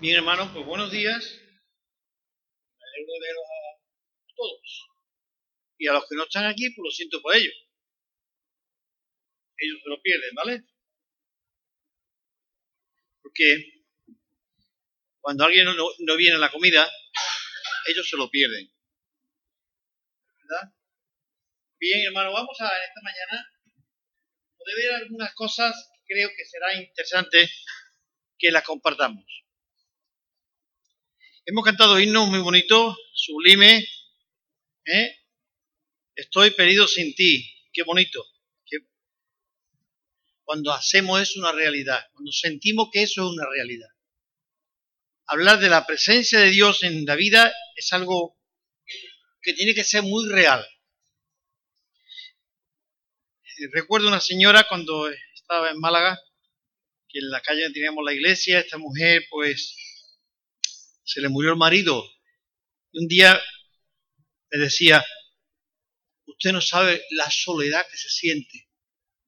Bien, hermano, pues buenos días. Me alegro de veros a todos. Y a los que no están aquí, pues lo siento por ellos. Ellos se lo pierden, ¿vale? Porque cuando alguien no, no viene a la comida, ellos se lo pierden. ¿Verdad? Bien, hermano, vamos a esta mañana poder ver algunas cosas que creo que será interesante que las compartamos. Hemos cantado himnos muy bonitos, sublime. ¿eh? Estoy perdido sin ti. Qué bonito. Cuando hacemos eso una realidad, cuando sentimos que eso es una realidad. Hablar de la presencia de Dios en la vida es algo que tiene que ser muy real. Recuerdo una señora cuando estaba en Málaga, que en la calle teníamos la iglesia, esta mujer pues se le murió el marido. Y un día me decía, usted no sabe la soledad que se siente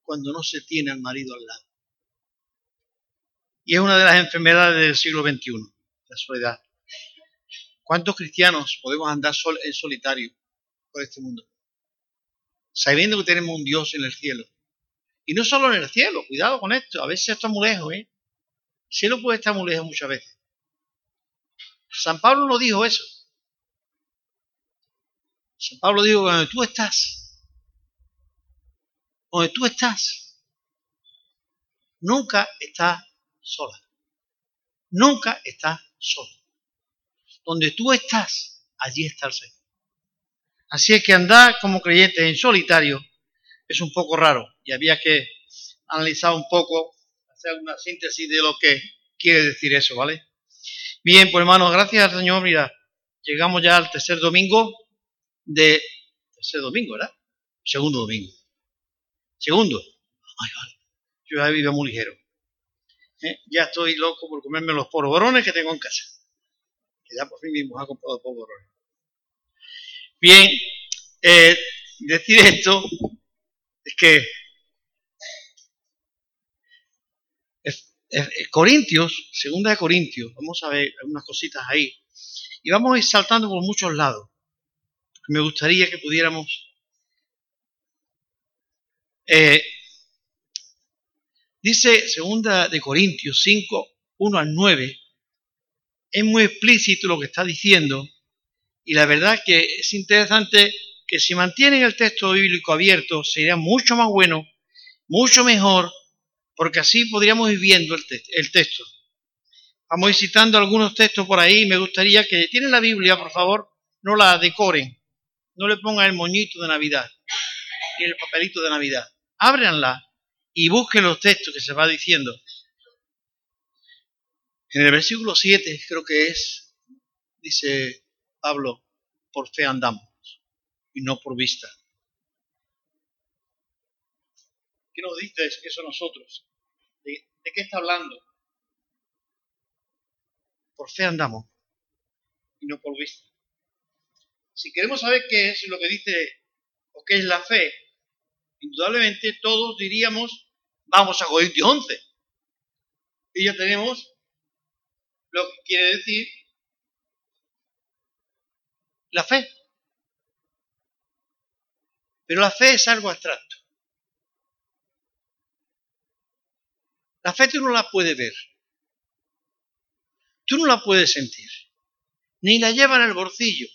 cuando no se tiene al marido al lado. Y es una de las enfermedades del siglo XXI, la soledad. ¿Cuántos cristianos podemos andar sol en solitario por este mundo? Sabiendo que tenemos un Dios en el cielo. Y no solo en el cielo, cuidado con esto, a veces está muy lejos, ¿eh? El cielo puede estar muy lejos muchas veces. San Pablo no dijo eso. San Pablo dijo, donde tú estás, donde tú estás, nunca estás sola. Nunca estás solo. Donde tú estás, allí está el Señor. Así es que andar como creyentes en solitario es un poco raro y había que analizar un poco, hacer una síntesis de lo que quiere decir eso, ¿vale? Bien, pues hermanos, gracias Señor. Mira, llegamos ya al tercer domingo de... Tercer domingo, ¿verdad? Segundo domingo. Segundo. Ay, ay, yo ya vivo muy ligero. ¿Eh? Ya estoy loco por comerme los polvorones que tengo en casa. Que ya por fin mi mujer ha comprado polvorones. Bien, eh, decir esto es que Corintios, segunda de Corintios, vamos a ver algunas cositas ahí. Y vamos a ir saltando por muchos lados. Me gustaría que pudiéramos... Eh, dice segunda de Corintios 5, 1 al 9. Es muy explícito lo que está diciendo. Y la verdad que es interesante que si mantienen el texto bíblico abierto sería mucho más bueno, mucho mejor porque así podríamos ir viendo el, texto. Vamos a citando algunos textos por ahí. Me gustaría que tienen la Biblia, por favor, no la decoren. No le pongan el moñito de Navidad ni el papelito de Navidad. Ábranla y busquen los textos que se va diciendo. En el versículo 7 creo que es, dice Pablo, por fe andamos y no por vista. ¿Qué nos dice eso nosotros? ¿De, qué está hablando? Por fe andamos y no por vista. Si queremos saber qué es lo que dice o qué es la fe, indudablemente todos diríamos, vamos a Corintios 11. Y ya tenemos lo que quiere decir la fe. Pero la fe es algo abstracto. La fe tú no la puedes ver. Tú no la puedes sentir. Ni la lleva en el bolsillo.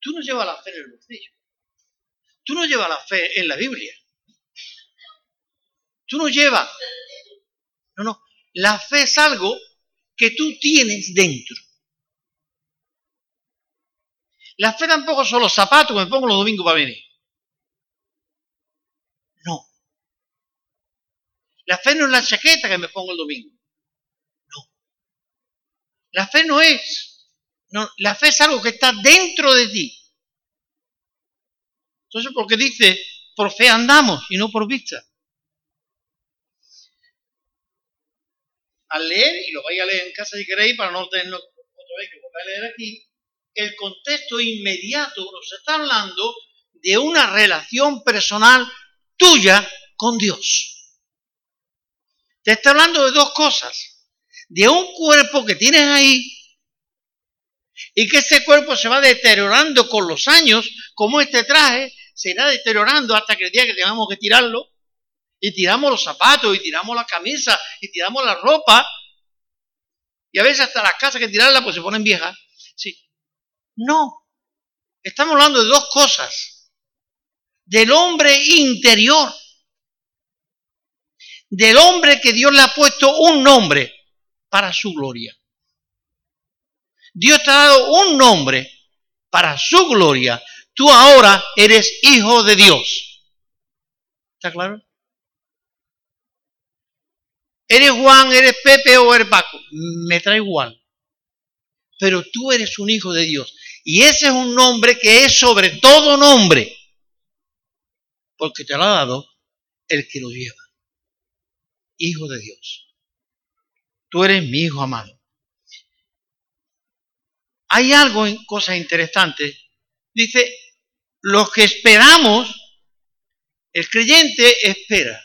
Tú no llevas la fe en el bolsillo. Tú no llevas la fe en la Biblia. Tú no llevas. No, no. La fe es algo que tú tienes dentro. La fe tampoco son los zapatos que me pongo los domingos para venir. La fe no es la chaqueta que me pongo el domingo. No. La fe no es. No, la fe es algo que está dentro de ti. Entonces, porque dice, por fe andamos y no por vista. Al leer, y lo vais a leer en casa si queréis, para no tenerlo otra vez que lo a leer aquí, el contexto inmediato nos está hablando de una relación personal tuya con Dios. Te está hablando de dos cosas. De un cuerpo que tienes ahí y que ese cuerpo se va deteriorando con los años, como este traje se irá deteriorando hasta que el día que tengamos que tirarlo, y tiramos los zapatos, y tiramos la camisa, y tiramos la ropa, y a veces hasta las casas que tirarla pues se ponen viejas. Sí. No. Estamos hablando de dos cosas. Del hombre interior. Del hombre que Dios le ha puesto un nombre para su gloria. Dios te ha dado un nombre para su gloria. Tú ahora eres hijo de Dios. ¿Está claro? Eres Juan, eres Pepe o eres Paco. Me trae igual. Pero tú eres un hijo de Dios. Y ese es un nombre que es sobre todo nombre. Porque te lo ha dado el que lo lleva. Hijo de Dios. Tú eres mi hijo amado. Hay algo en cosas interesantes. Dice, los que esperamos, el creyente espera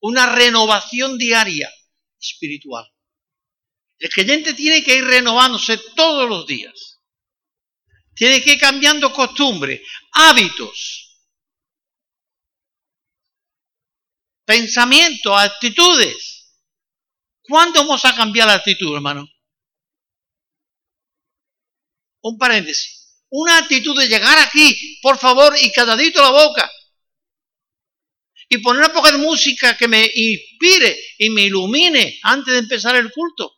una renovación diaria espiritual. El creyente tiene que ir renovándose todos los días. Tiene que ir cambiando costumbres, hábitos, pensamientos, actitudes. ¿Cuándo vamos a cambiar la actitud, hermano? Un paréntesis. Una actitud de llegar aquí, por favor, y cadadito la boca y poner una poca de música que me inspire y me ilumine antes de empezar el culto.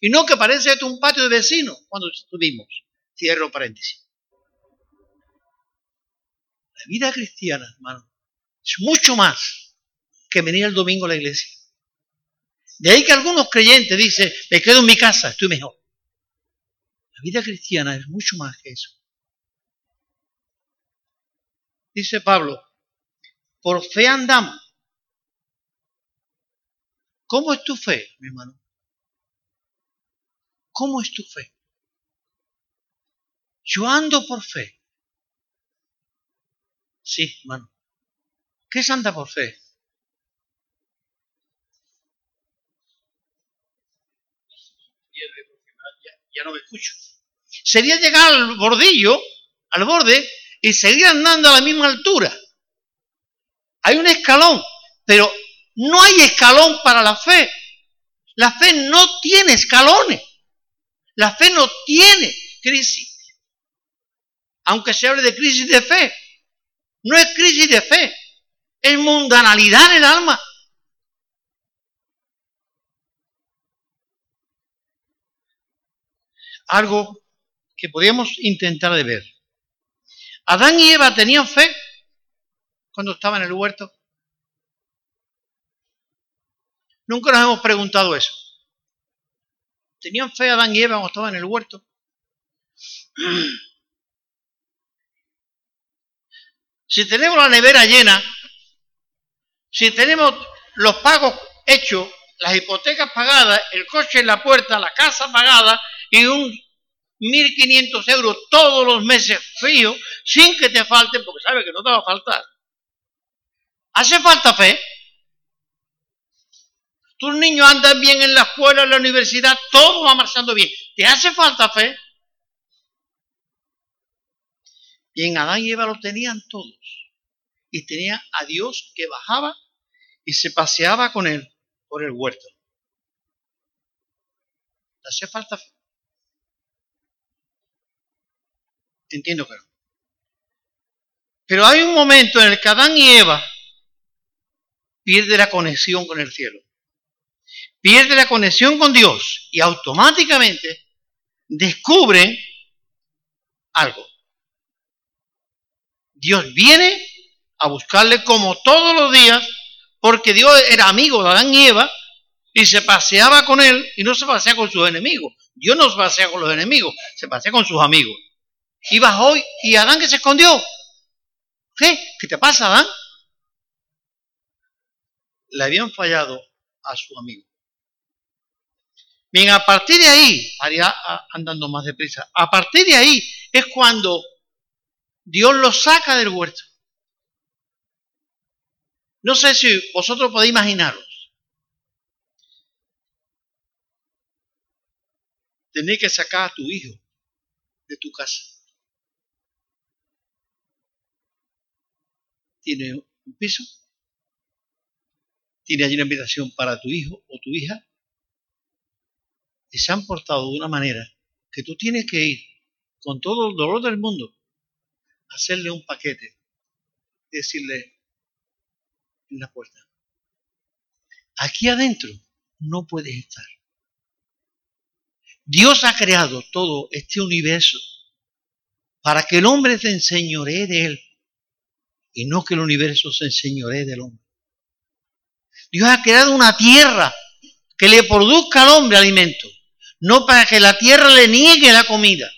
Y no que parece esto un patio de vecinos cuando estuvimos. Cierro paréntesis. La vida cristiana, hermano, es mucho más que venir el domingo a la iglesia. De ahí que algunos creyentes dicen, me quedo en mi casa, estoy mejor. La vida cristiana es mucho más que eso. Dice Pablo, por fe andamos. ¿Cómo es tu fe, mi hermano? ¿Cómo es tu fe? Yo ando por fe. Sí, hermano. ¿Qué es anda por fe? Ya, no me escucho. Sería llegar al bordillo, al borde, y seguir andando a la misma altura. Hay un escalón, pero no hay escalón para la fe. La fe no tiene escalones. La fe no tiene crisis. Aunque se hable de crisis de fe. No es crisis de fe. Es mundanalidad en el alma. Algo que podríamos intentar de ver. Adán y Eva tenían fe cuando estaba en el huerto? Nunca nos hemos preguntado eso. ¿Tenían fe Adán y Eva cuando estaban en el huerto? Si tenemos la nevera llena, si tenemos los pagos hechos, las hipotecas pagadas, el coche en la puerta, la casa pagada y un 1.500 euros todos los meses frío, sin que te falten, porque sabes que no te va a faltar. ¿Hace falta fe? Tus niños andan bien en la escuela, en la universidad, todo va marchando bien. ¿Te hace falta fe? Y en Adán y Eva lo tenían todos. Y tenía a Dios que bajaba y se paseaba con él por el huerto. ¿Te hace falta fe? Entiendo que no. Pero hay un momento en el que Adán y Eva pierde la conexión con el cielo. Pierde la conexión con Dios y automáticamente descubre algo. Dios viene a buscarle como todos los días, porque Dios era amigo de Adán y Eva y se paseaba con él y no se pasea con sus enemigos. Dios no se pasea con los enemigos, se pasea con sus amigos. Y bajó y Adán que se escondió. ¿Qué? ¿Qué te pasa, Adán? Le habían fallado a su amigo. Bien, a partir de ahí, haría ah, andando más deprisa, a partir de ahí es cuando Dios lo saca del huerto. No sé si vosotros podéis imaginaros. Tenéis que sacar a tu hijo de tu casa. ¿Tiene un piso? ¿Tiene allí una invitación para tu hijo o tu hija? Y se han portado de una manera que tú tienes que ir con todo el dolor del mundo a hacerle un paquete y decirle en la puerta, aquí adentro no puedes estar. Dios ha creado todo este universo para que el hombre se enseñoree de él y no que el universo se enseñoree del hombre. Dios ha creado una tierra que le produzca al hombre alimento, no para que la tierra le niegue la comida.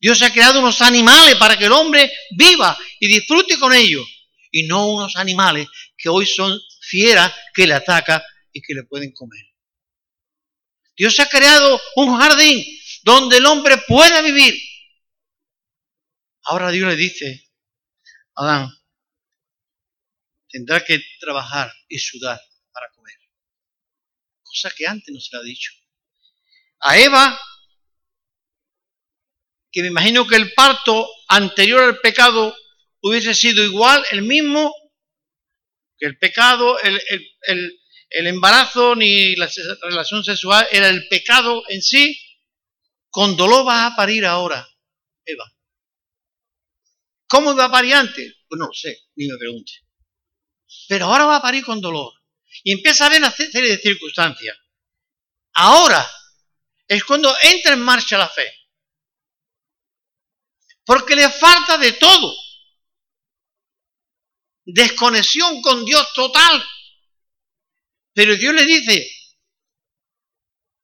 Dios ha creado unos animales para que el hombre viva y disfrute con ellos, y no unos animales que hoy son fieras que le atacan y que le pueden comer. Dios ha creado un jardín donde el hombre pueda vivir. Ahora Dios le dice, Adán, tendrá que trabajar y sudar para comer. Cosa que antes no se ha dicho. A Eva, que me imagino que el parto anterior al pecado hubiese sido igual, el mismo, que el pecado, el, el, el embarazo ni la relación sexual era el pecado en sí, con dolor vas a parir ahora, Eva. ¿Cómo va a parir antes? Pues no lo sé, ni me pregunte. Pero ahora va a parir con dolor. Y empieza a haber una serie de circunstancias. Ahora es cuando entra en marcha la fe. Porque le falta de todo. Desconexión con Dios total. Pero Dios le dice,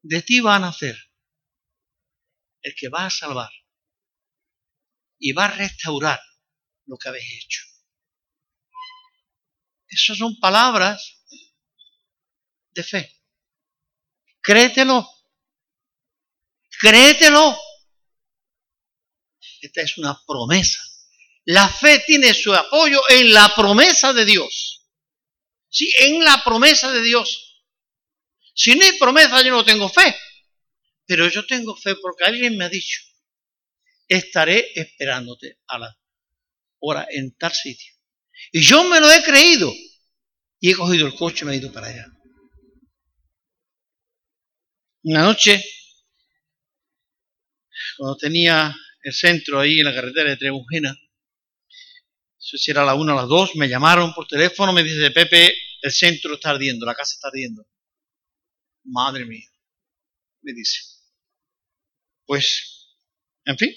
de ti va a nacer el que va a salvar y va a restaurar lo que habéis hecho. Esas son palabras de fe. Créetelo. Créetelo. Esta es una promesa. La fe tiene su apoyo en la promesa de Dios. Sí, en la promesa de Dios. Si no hay promesa, yo no tengo fe. Pero yo tengo fe porque alguien me ha dicho, estaré esperándote a la hora en tal sitio. Y yo me lo he creído. Y he cogido el coche y me he ido para allá. Una noche, cuando tenía el centro ahí en la carretera de Trebujena, si era la una o las dos, me llamaron por teléfono, me dice, Pepe, el centro está ardiendo, la casa está ardiendo. Madre mía, me dice. Pues, en fin,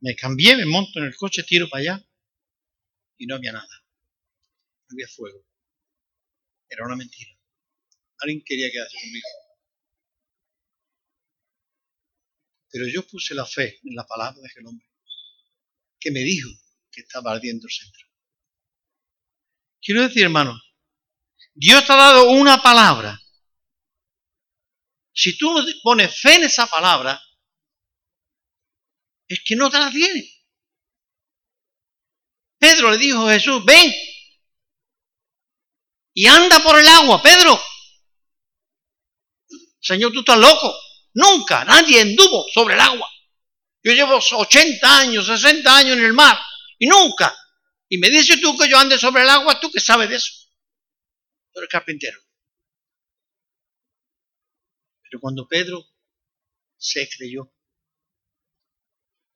me cambié, me monto en el coche, tiro para allá y no había nada. No había fuego. Era una mentira. Alguien quería quedarse conmigo. Pero yo puse la fe en la palabra de aquel hombre que me dijo que estaba ardiendo el centro. Quiero decir, hermano, Dios te ha dado una palabra. Si tú no pones fe en esa palabra, es que no te la tienes. Pedro le dijo a Jesús, ven y anda por el agua, Pedro. Señor, tú estás loco. Nunca nadie anduvo sobre el agua. Yo llevo 80 años, 60 años en el mar y nunca. Y me dices tú que yo ande sobre el agua, tú que sabes de eso el carpintero. Pero cuando Pedro se creyó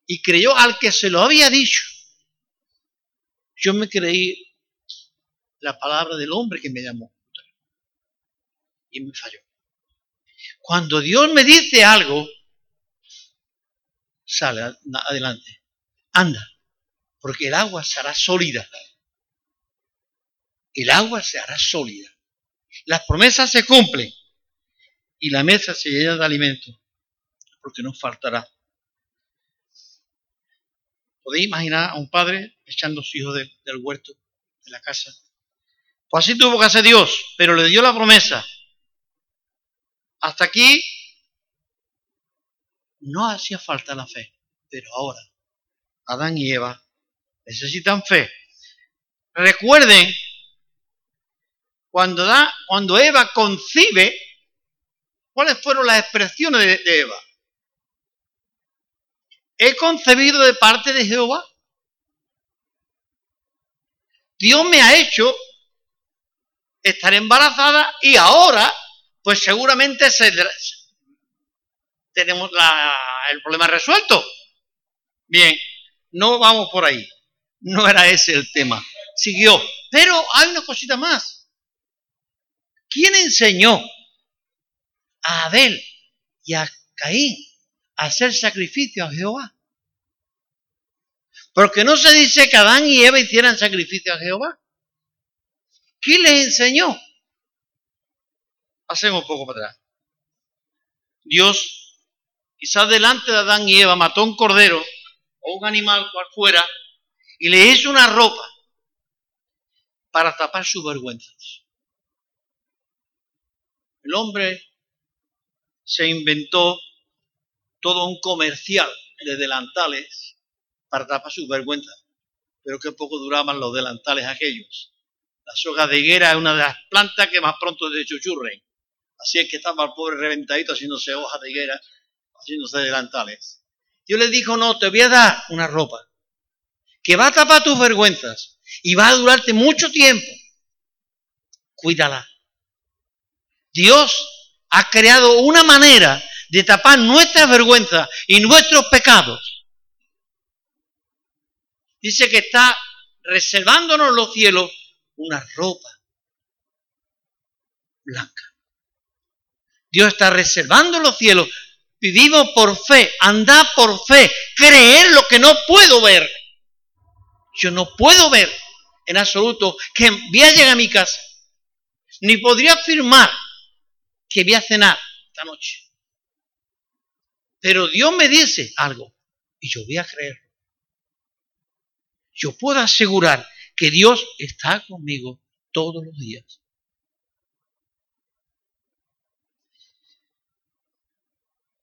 y creyó al que se lo había dicho, yo me creí la palabra del hombre que me llamó y me falló. Cuando Dios me dice algo, sale adelante, anda, porque el agua será sólida el agua se hará sólida. Las promesas se cumplen y la mesa se llena de alimento, porque no faltará. ¿Podéis imaginar a un padre echando a su hijo del huerto, de la casa? Pues así tuvo que hacer Dios, pero le dio la promesa. Hasta aquí no hacía falta la fe, pero ahora Adán y Eva necesitan fe. Recuerden cuando, Eva concibe, ¿cuáles fueron las expresiones de, Eva? He concebido de parte de Jehová. Dios me ha hecho estar embarazada y ahora, pues seguramente se, tenemos el problema resuelto. Bien, no vamos por ahí. No era ese el tema. Siguió. Pero hay una cosita más. ¿Quién enseñó a Abel y a Caín hacer sacrificio a Jehová? Porque no se dice que Adán y Eva hicieran sacrificio a Jehová. ¿Quién les enseñó? Hacemos un poco para atrás. Dios, quizás delante de Adán y Eva, mató un cordero o un animal cual fuera y le hizo una ropa para tapar sus vergüenzas. El hombre se inventó todo un comercial de delantales para tapar sus vergüenzas, pero qué poco duraban los delantales aquellos. La soga de higuera es una de las plantas que más pronto se chuchurren. Así es que estaba el pobre reventadito haciéndose hojas de higuera, haciéndose delantales. Dios le dijo, no, te voy a dar una ropa que va a tapar tus vergüenzas y va a durarte mucho tiempo. Cuídala. Dios ha creado una manera de tapar nuestras vergüenzas y nuestros pecados. Dice que está reservándonos los cielos una ropa blanca. Dios está reservando los cielos. Vivimos por fe, andar por fe, creer lo que no puedo ver. Yo no puedo ver en absoluto que voy a llegar a mi casa. Ni podría afirmar que voy a cenar esta noche. Pero Dios me dice algo y yo voy a creer. Yo puedo asegurar que Dios está conmigo todos los días.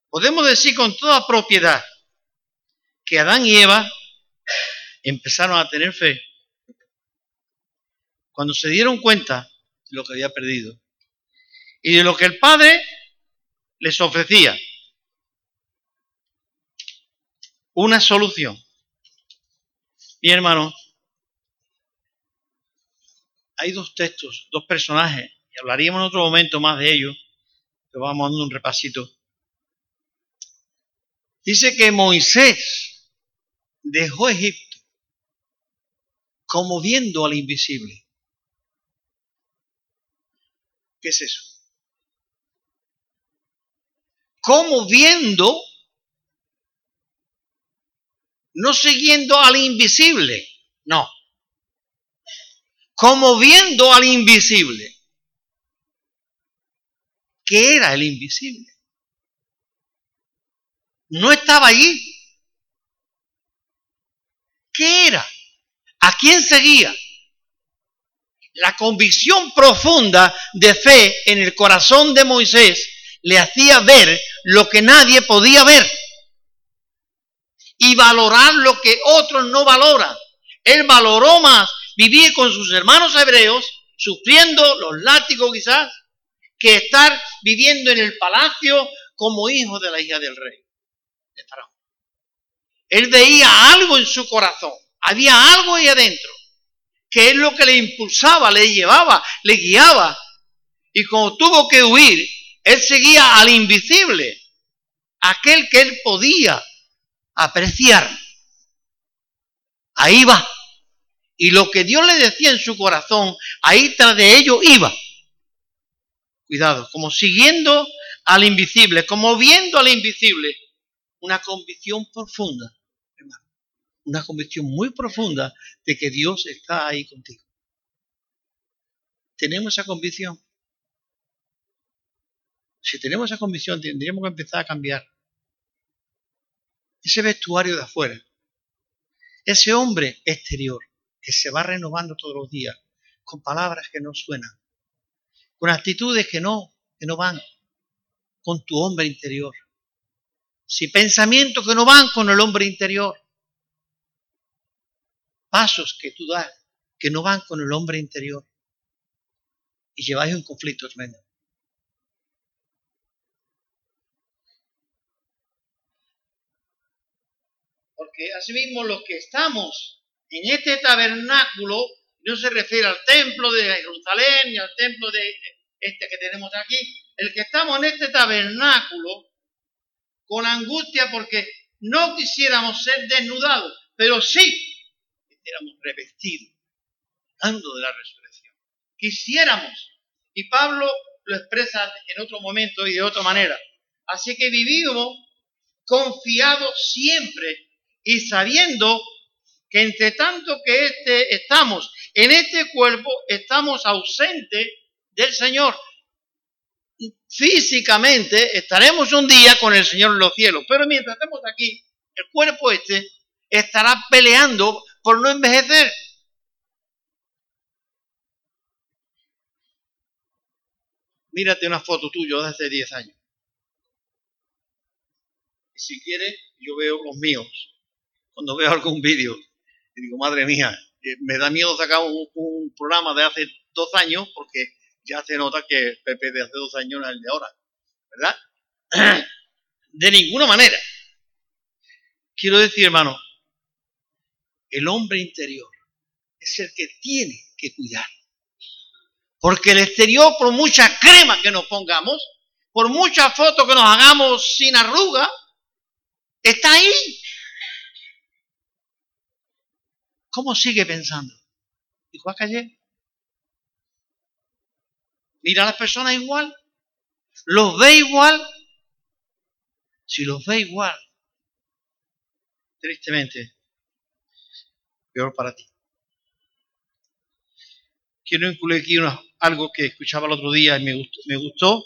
Podemos decir con toda propiedad que Adán y Eva empezaron a tener fe cuando se dieron cuenta de lo que había perdido y de lo que el Padre les ofrecía. Una solución. Mi hermano, hay dos textos, dos personajes, y hablaríamos en otro momento más de ellos, pero vamos dando un repasito. Dice que Moisés dejó Egipto como viendo al invisible. ¿Qué es eso? Como viendo, no siguiendo al invisible, no como viendo al invisible. ¿Qué era el invisible? No estaba allí. ¿Qué era? ¿A quién seguía? La convicción profunda de fe en el corazón de Moisés le hacía ver lo que nadie podía ver y valorar lo que otros no valoran. Él valoró más vivir con sus hermanos hebreos, sufriendo los látigos quizás, que estar viviendo en el palacio como hijo de la hija del rey. Él veía algo en su corazón, había algo ahí adentro, que es lo que le impulsaba, le llevaba, le guiaba. Y como tuvo que huir, él seguía al invisible, aquel que él podía apreciar. Ahí va. Y lo que Dios le decía en su corazón, ahí tras de ello iba. Cuidado, como siguiendo al invisible, como viendo al invisible. Una convicción profunda, hermano. Una convicción muy profunda de que Dios está ahí contigo. ¿Tenemos esa convicción? Si tenemos esa convicción, tendríamos que empezar a cambiar ese vestuario de afuera, ese hombre exterior, que se va renovando todos los días, con palabras que no suenan, con actitudes que no, que no van con tu hombre interior, si pensamientos que no van con el hombre interior, pasos que tú das que no van con el hombre interior y lleváis un conflicto tremendo. Asimismo los que estamos en este tabernáculo, no se refiere al templo de Jerusalén ni al templo de este que tenemos aquí, el que estamos en este tabernáculo con angustia porque no quisiéramos ser desnudados, pero sí quisiéramos revestidos, dando de la resurrección. Quisiéramos, y Pablo lo expresa en otro momento y de otra manera. Así que vivimos confiados siempre y sabiendo que entre tanto que este, estamos en este cuerpo, estamos ausentes del Señor. Físicamente estaremos un día con el Señor en los cielos, pero mientras estemos aquí, el cuerpo este estará peleando por no envejecer. Mírate una foto tuya de hace 10 años. Y si quieres, yo veo los míos. Cuando veo algún vídeo, y digo, madre mía, eh, me da miedo sacar un, programa de hace dos años porque ya se nota que Pepe de hace dos años es el de ahora, ¿verdad? De ninguna manera. Quiero decir, hermano, el hombre interior es el que tiene que cuidar. Porque el exterior, por mucha crema que nos pongamos, por mucha foto que nos hagamos sin arruga, está ahí. ¿Cómo sigue pensando? Dijo ayer. Mira a las personas igual. Los ve igual. Si los ve igual, tristemente, peor para ti. Quiero incluir aquí algo que escuchaba el otro día y me gustó, me gustó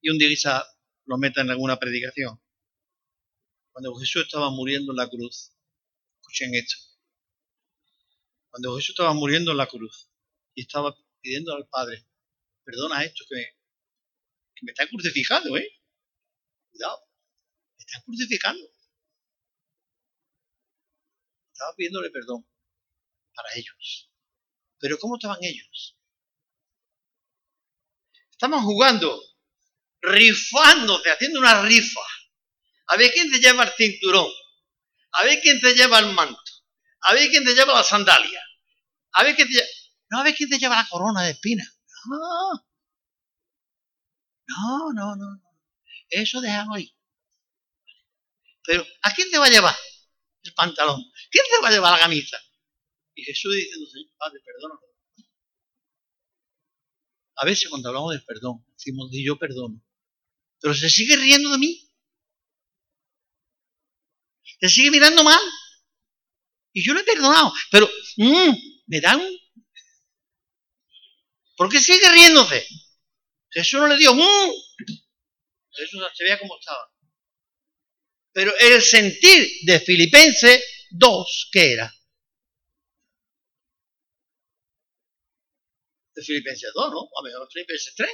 y un día quizá lo meta en alguna predicación. Cuando Jesús estaba muriendo en la cruz, escuchen esto. Cuando Jesús estaba muriendo en la cruz y estaba pidiendo al Padre, perdona esto que que me está crucificando, ¿eh? Cuidado, me están crucificando. Estaba pidiéndole perdón para ellos. Pero ¿cómo estaban ellos? Estaban jugando, rifándose, haciendo una rifa. A ver quién te lleva el cinturón. A ver quién te lleva el manto. A ver quién te lleva la sandalia. A ver quién te. No, a quién lleva la corona de espinas. No. No, no, no. Eso déjalo ahí. Pero, ¿a quién te va a llevar el pantalón? ¿Quién te va a llevar la camisa? Y Jesús diciendo, Padre, perdóname. A veces cuando hablamos de perdón, decimos, de yo perdono. Pero se sigue riendo de mí. Se sigue mirando mal. Y yo lo he perdonado. Pero mmm, me dan... ¿Por qué sigue riéndose? Jesús no le dio... Mmm. Jesús se veía como estaba. Pero el sentir de Filipenses 2, ¿qué era? De Filipenses 2, ¿no? A ver, Filipenses 3.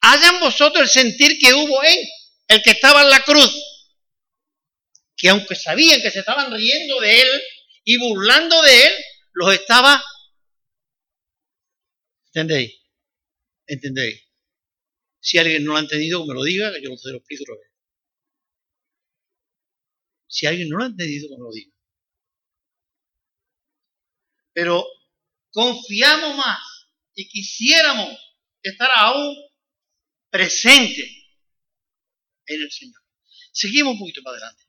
Hayan vosotros el sentir que hubo en el que estaba en la cruz. Que aunque sabían que se estaban riendo de él y burlando de él, los estaba... ¿Entendéis? ¿Entendéis? Si alguien no lo ha entendido, que me lo diga, que yo se lo explico otra vez. Si alguien no lo ha entendido, que me lo diga. Pero confiamos más y quisiéramos estar aún presentes en el Señor. Seguimos un poquito para adelante.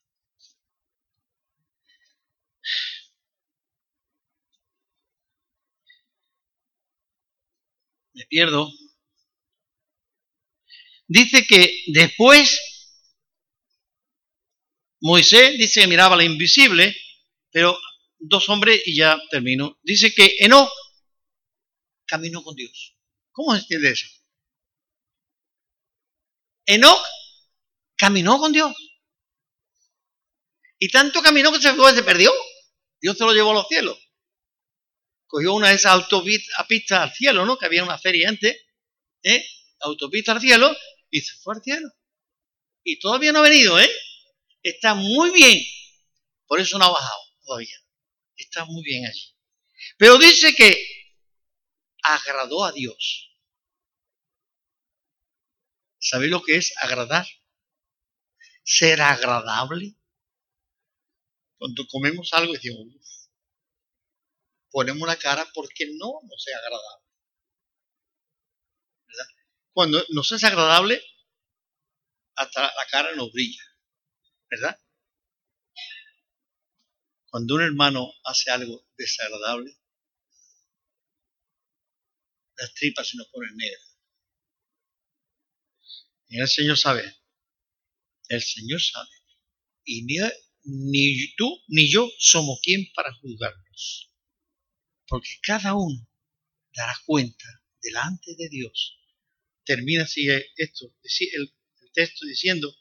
Me pierdo. Dice que después Moisés dice que miraba la invisible, pero dos hombres y ya termino. Dice que Enoch caminó con Dios. ¿Cómo se entiende eso? Enoch caminó con Dios. Y tanto caminó que se, perdió. Dios se lo llevó a los cielos. Cogió una de esas autopistas al cielo, ¿no? Que había una feria antes. ¿eh? Autopista al cielo y se fue al cielo. Y todavía no ha venido, ¿eh? Está muy bien. Por eso no ha bajado todavía. Está muy bien allí. Pero dice que agradó a Dios. ¿Sabéis lo que es agradar? Ser agradable. Cuando comemos algo decimos, ponemos la cara porque no nos es agradable. ¿verdad? Cuando nos es agradable, hasta la cara nos brilla. ¿Verdad? Cuando un hermano hace algo desagradable, las tripas se nos ponen negras. El Señor sabe. El Señor sabe. Y ni, ni tú ni yo somos quien para juzgarnos. Porque cada uno dará cuenta delante de Dios. Termina así esto, el, el texto diciendo,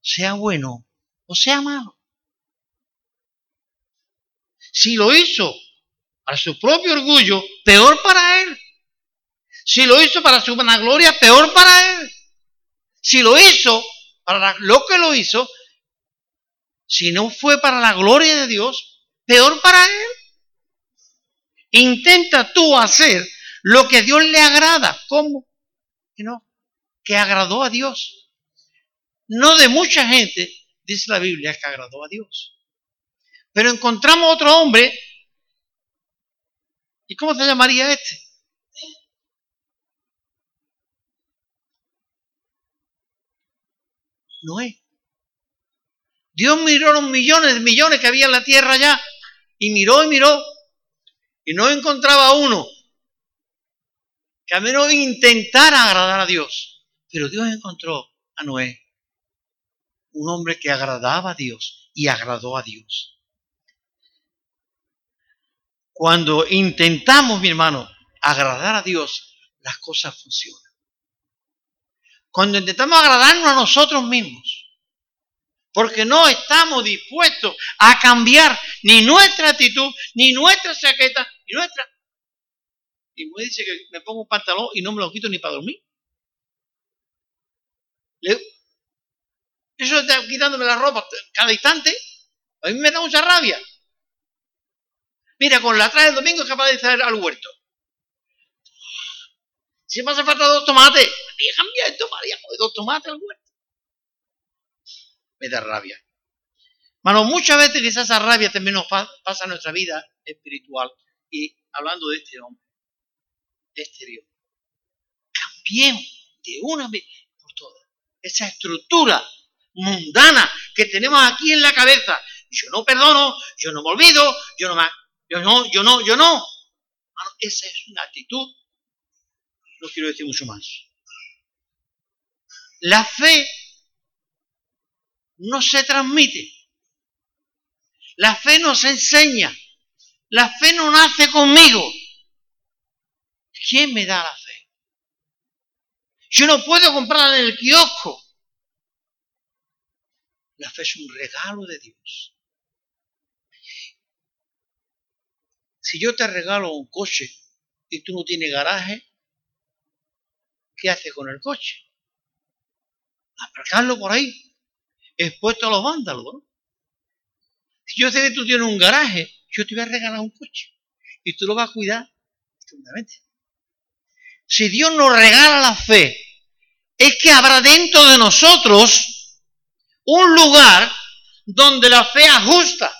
sea bueno o sea malo. Si lo hizo para su propio orgullo, peor para él. Si lo hizo para su vanagloria, peor para él. Si lo hizo para lo que lo hizo, si no fue para la gloria de Dios, peor para él. Intenta tú hacer lo que Dios le agrada. ¿Cómo? Que no, que agradó a Dios. No de mucha gente, dice la Biblia, que agradó a Dios. Pero encontramos otro hombre. ¿Y cómo se llamaría este? Noé. Dios miró los millones de millones que había en la tierra ya y miró y miró y no encontraba uno que al menos intentara agradar a Dios. Pero Dios encontró a Noé, un hombre que agradaba a Dios y agradó a Dios. Cuando intentamos, mi hermano, agradar a Dios, las cosas funcionan. Cuando intentamos agradarnos a nosotros mismos, porque no estamos dispuestos a cambiar ni nuestra actitud, ni nuestra chaqueta, ni nuestra... Y me dice que me pongo un pantalón y no me lo quito ni para dormir. Eso está quitándome la ropa cada instante. A mí me da mucha rabia. Mira, con la traje el domingo es capaz de estar al huerto. Si me hace falta dos tomates, María, cambia esto, María, dos tomates al huerto. Me da rabia. Mano, muchas veces quizás esa rabia también nos pasa en nuestra vida espiritual. Y hablando de este hombre, este Dios, cambiemos de una vez por todas esa estructura mundana que tenemos aquí en la cabeza. Yo no perdono, yo no me olvido, yo no, yo no, yo no, yo no. Mano, esa es una actitud no quiero decir mucho más. La fe no se transmite. La fe no se enseña. La fe no nace conmigo. ¿Quién me da la fe? Yo no puedo comprarla en el kiosco. La fe es un regalo de Dios. Si yo te regalo un coche y tú no tienes garaje, ¿qué hace con el coche? Aparcarlo por ahí, expuesto a los vándalos. ¿no? Si yo sé que tú tienes un garaje, yo te voy a regalar un coche y tú lo vas a cuidar estupendamente. Si Dios nos regala la fe, es que habrá dentro de nosotros un lugar donde la fe ajusta.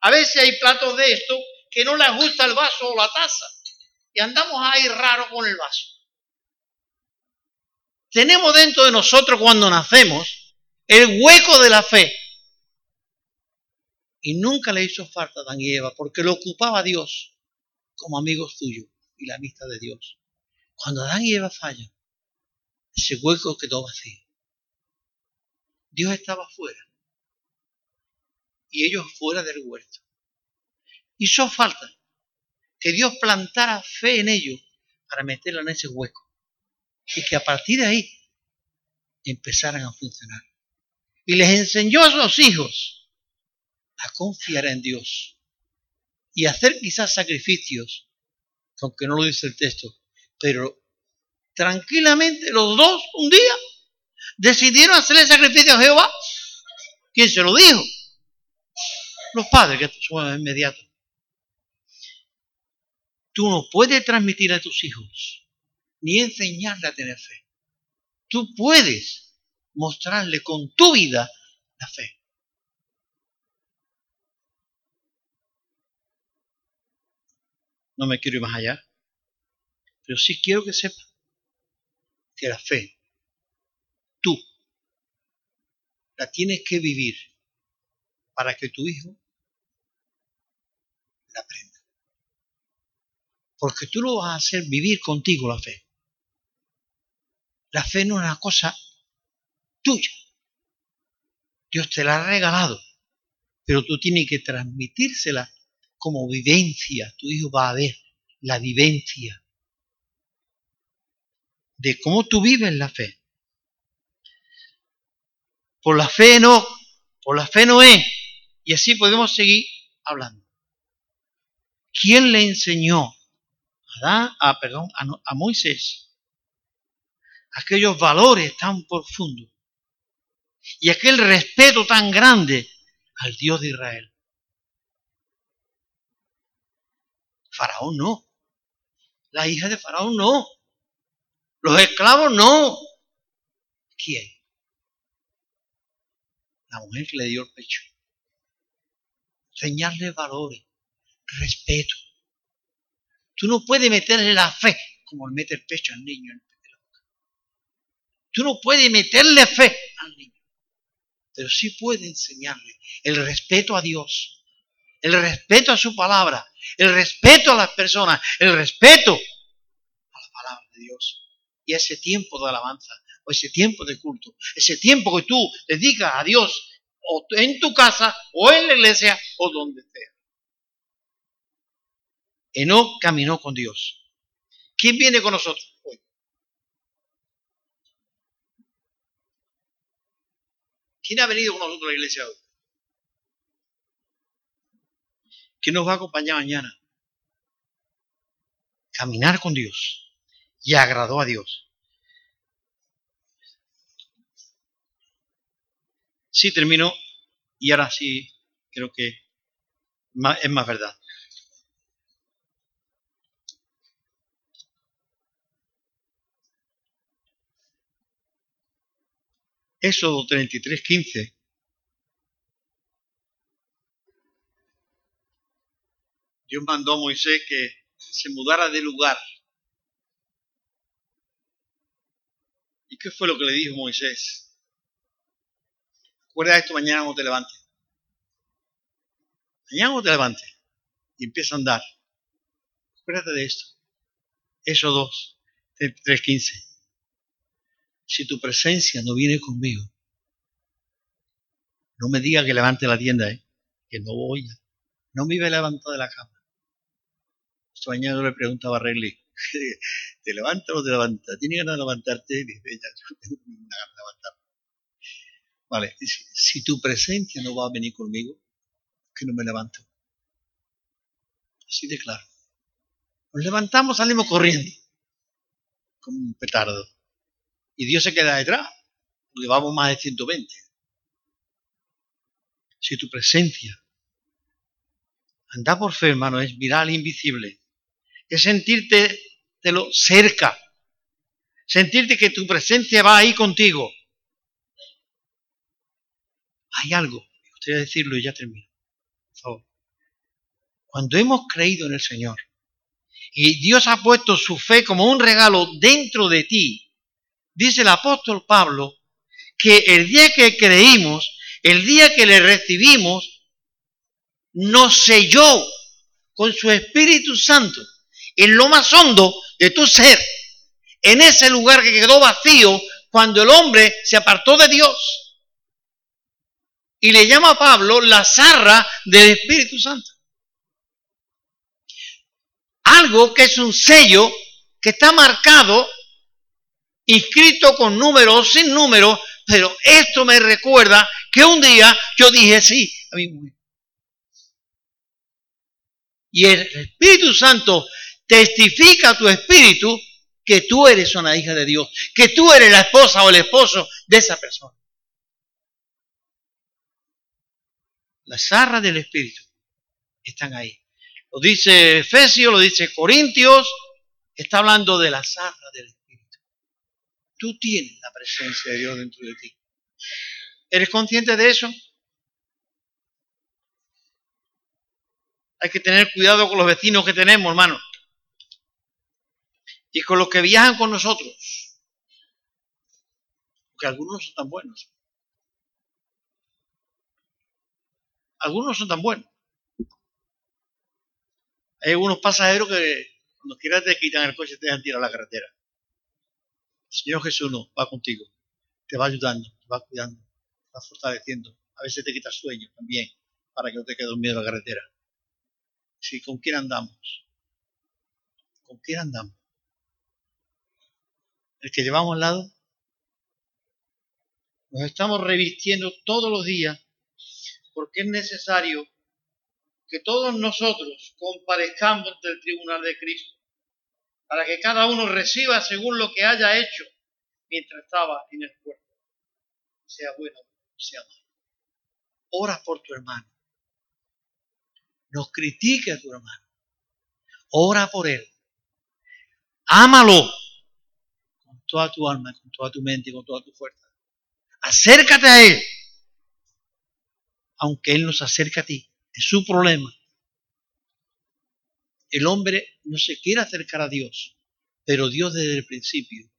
A veces hay platos de esto que no le ajusta el vaso o la taza y andamos ahí raro con el vaso tenemos dentro de nosotros cuando nacemos el hueco de la fe. Y nunca le hizo falta a Adán y Eva porque lo ocupaba Dios como amigos suyos y la amistad de Dios. Cuando Adán y Eva fallan, ese hueco quedó vacío. Dios estaba fuera y ellos fuera del huerto. Hizo falta que Dios plantara fe en ellos para meterla en ese hueco y que a partir de ahí empezaran a funcionar. Y les enseñó a los hijos a confiar en Dios y hacer quizás sacrificios, aunque no lo dice el texto, pero tranquilamente los dos un día decidieron hacerle sacrificio a Jehová. ¿Quién se lo dijo? Los padres que son inmediatos. Tú no puedes transmitir a tus hijos ni enseñarle a tener fe. Tú puedes mostrarle con tu vida la fe. No me quiero ir más allá, pero sí quiero que sepa que la fe, tú, la tienes que vivir para que tu hijo la aprenda. Porque tú lo vas a hacer vivir contigo la fe. La fe no es una cosa tuya. Dios te la ha regalado, pero tú tienes que transmitírsela como vivencia. Tu hijo va a ver la vivencia de cómo tú vives la fe. Por la fe no, por la fe no es. Y así podemos seguir hablando. ¿Quién le enseñó a, a, perdón, a Moisés aquellos valores tan profundos y aquel respeto tan grande al Dios de Israel? Faraón no. La hija de Faraón no. Los esclavos no. ¿Quién? La mujer que le dio el pecho. Enseñarle valores, respeto. Tú no puedes meterle la fe como le mete el pecho al niño. Tú no puedes meterle fe al niño. Pero sí puedes enseñarle el respeto a Dios, el respeto a su palabra, el respeto a las personas, el respeto a la palabra de Dios y ese tiempo de alabanza, o ese tiempo de culto, ese tiempo que tú dedicas a Dios, o en tu casa, o en la iglesia, o donde sea. Enoch caminó con Dios. ¿Quién viene con nosotros hoy? ¿Quién ha venido con nosotros a la iglesia hoy? ¿Quién nos va a acompañar mañana? Caminar con Dios y agradó a Dios. Sí, termino y ahora sí creo que es más verdad. Éxodo 33, 15. Dios mandó a Moisés que se mudara de lugar ¿Y qué fue lo que le dijo Moisés? Recuerda esto mañana cuando te levantes. Mañana cuando te levantes y empieza a andar. Acuérdate de esto. Eso 2, 3.15. Si tu presencia no viene conmigo, no me diga que levante la tienda, ¿eh? que no voy. No me iba a levantar de la cama. Esta mañana le preguntaba a Reilly, ¿te levanta o te levanta? ¿Tiene ganas de levantarte? Y dice, ya, yo tengo ganas de levantarme. Vale, si, tu presencia no va a venir conmigo, que no me levanto. Así de claro. Nos levantamos, salimos corriendo, como un petardo. Y Dios se queda detrás, porque vamos más de 120. Si tu presencia, anda por fe, hermano, es mirar al invisible, es sentirte de lo cerca, sentirte que tu presencia va ahí contigo. Hay algo, me gustaría decirlo y ya termino, por favor. Cuando hemos creído en el Señor y Dios ha puesto su fe como un regalo dentro de ti, dice el apóstol Pablo que el día que creímos, el día que le recibimos, nos selló con su Espíritu Santo en lo más hondo de tu ser, en ese lugar que quedó vacío cuando el hombre se apartó de Dios. Y le llama a Pablo la zarra del Espíritu Santo. Algo que es un sello que está marcado, inscrito con número o sin número, pero esto me recuerda que un día yo dije sí a mi mujer. Y el Espíritu Santo testifica a tu espíritu que tú eres una hija de Dios, que tú eres la esposa o el esposo de esa persona. Las zarras del espíritu están ahí. Lo dice Efesios, lo dice Corintios, está hablando de la zarra del espíritu. Tú tienes la presencia de Dios dentro de ti. ¿Eres consciente de eso? Hay que tener cuidado con los vecinos que tenemos, hermano. Y con los que viajan con nosotros. Porque algunos no son tan buenos. Algunos no son tan buenos. Hay algunos pasajeros que cuando quieras te quitan el coche y te dejan tirar a la carretera. Señor Jesús no, va contigo. Te va ayudando, te va cuidando, te va fortaleciendo. A veces te quita sueño también para que no te quede dormido en la carretera. Sí, ¿con quién andamos? ¿Con quién andamos? El que llevamos al lado. Nos estamos revistiendo todos los días porque es necesario que todos nosotros comparezcamos ante el tribunal de Cristo, para que cada uno reciba según lo que haya hecho mientras estaba en el cuerpo, sea bueno sea malo. Ora por tu hermano. No critique a tu hermano. Ora por él. Ámalo con toda tu alma, con toda tu mente con toda tu fuerza. Acércate a él aunque Él nos acerque a ti. Es su problema. El hombre no se quiere acercar a Dios, pero Dios desde el principio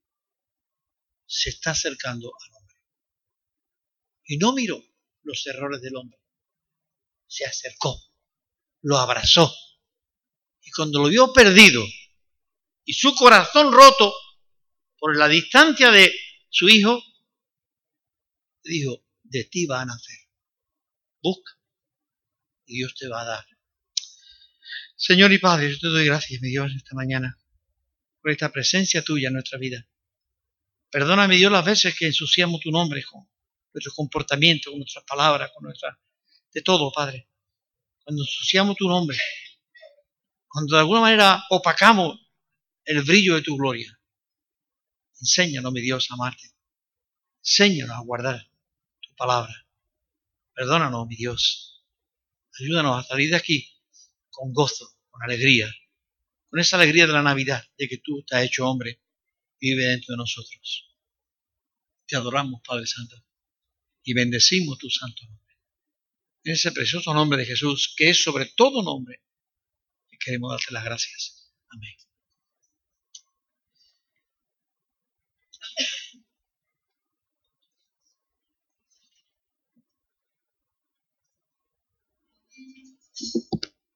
se está acercando al hombre. Y no miró los errores del hombre. Se acercó, lo abrazó. Y cuando lo vio perdido y su corazón roto por la distancia de su hijo, dijo, de ti va a nacer busca y Dios te va a dar. Señor y Padre, yo te doy gracias, mi Dios, esta mañana por esta presencia tuya en nuestra vida. Perdóname, Dios, las veces que ensuciamos tu nombre con nuestro comportamiento, con nuestras palabras, con nuestra... de todo, Padre. Cuando ensuciamos tu nombre, cuando de alguna manera opacamos el brillo de tu gloria. Enséñanos, mi Dios, a amarte. Enséñanos a guardar tu palabra. Perdónanos, mi Dios. Ayúdanos a salir de aquí con gozo, con alegría, con esa alegría de la Navidad, de que tú te has hecho hombre vive dentro de nosotros. Te adoramos, Padre Santo, y bendecimos tu santo nombre. En ese precioso nombre de Jesús, que es sobre todo nombre, y queremos darte las gracias. Amén.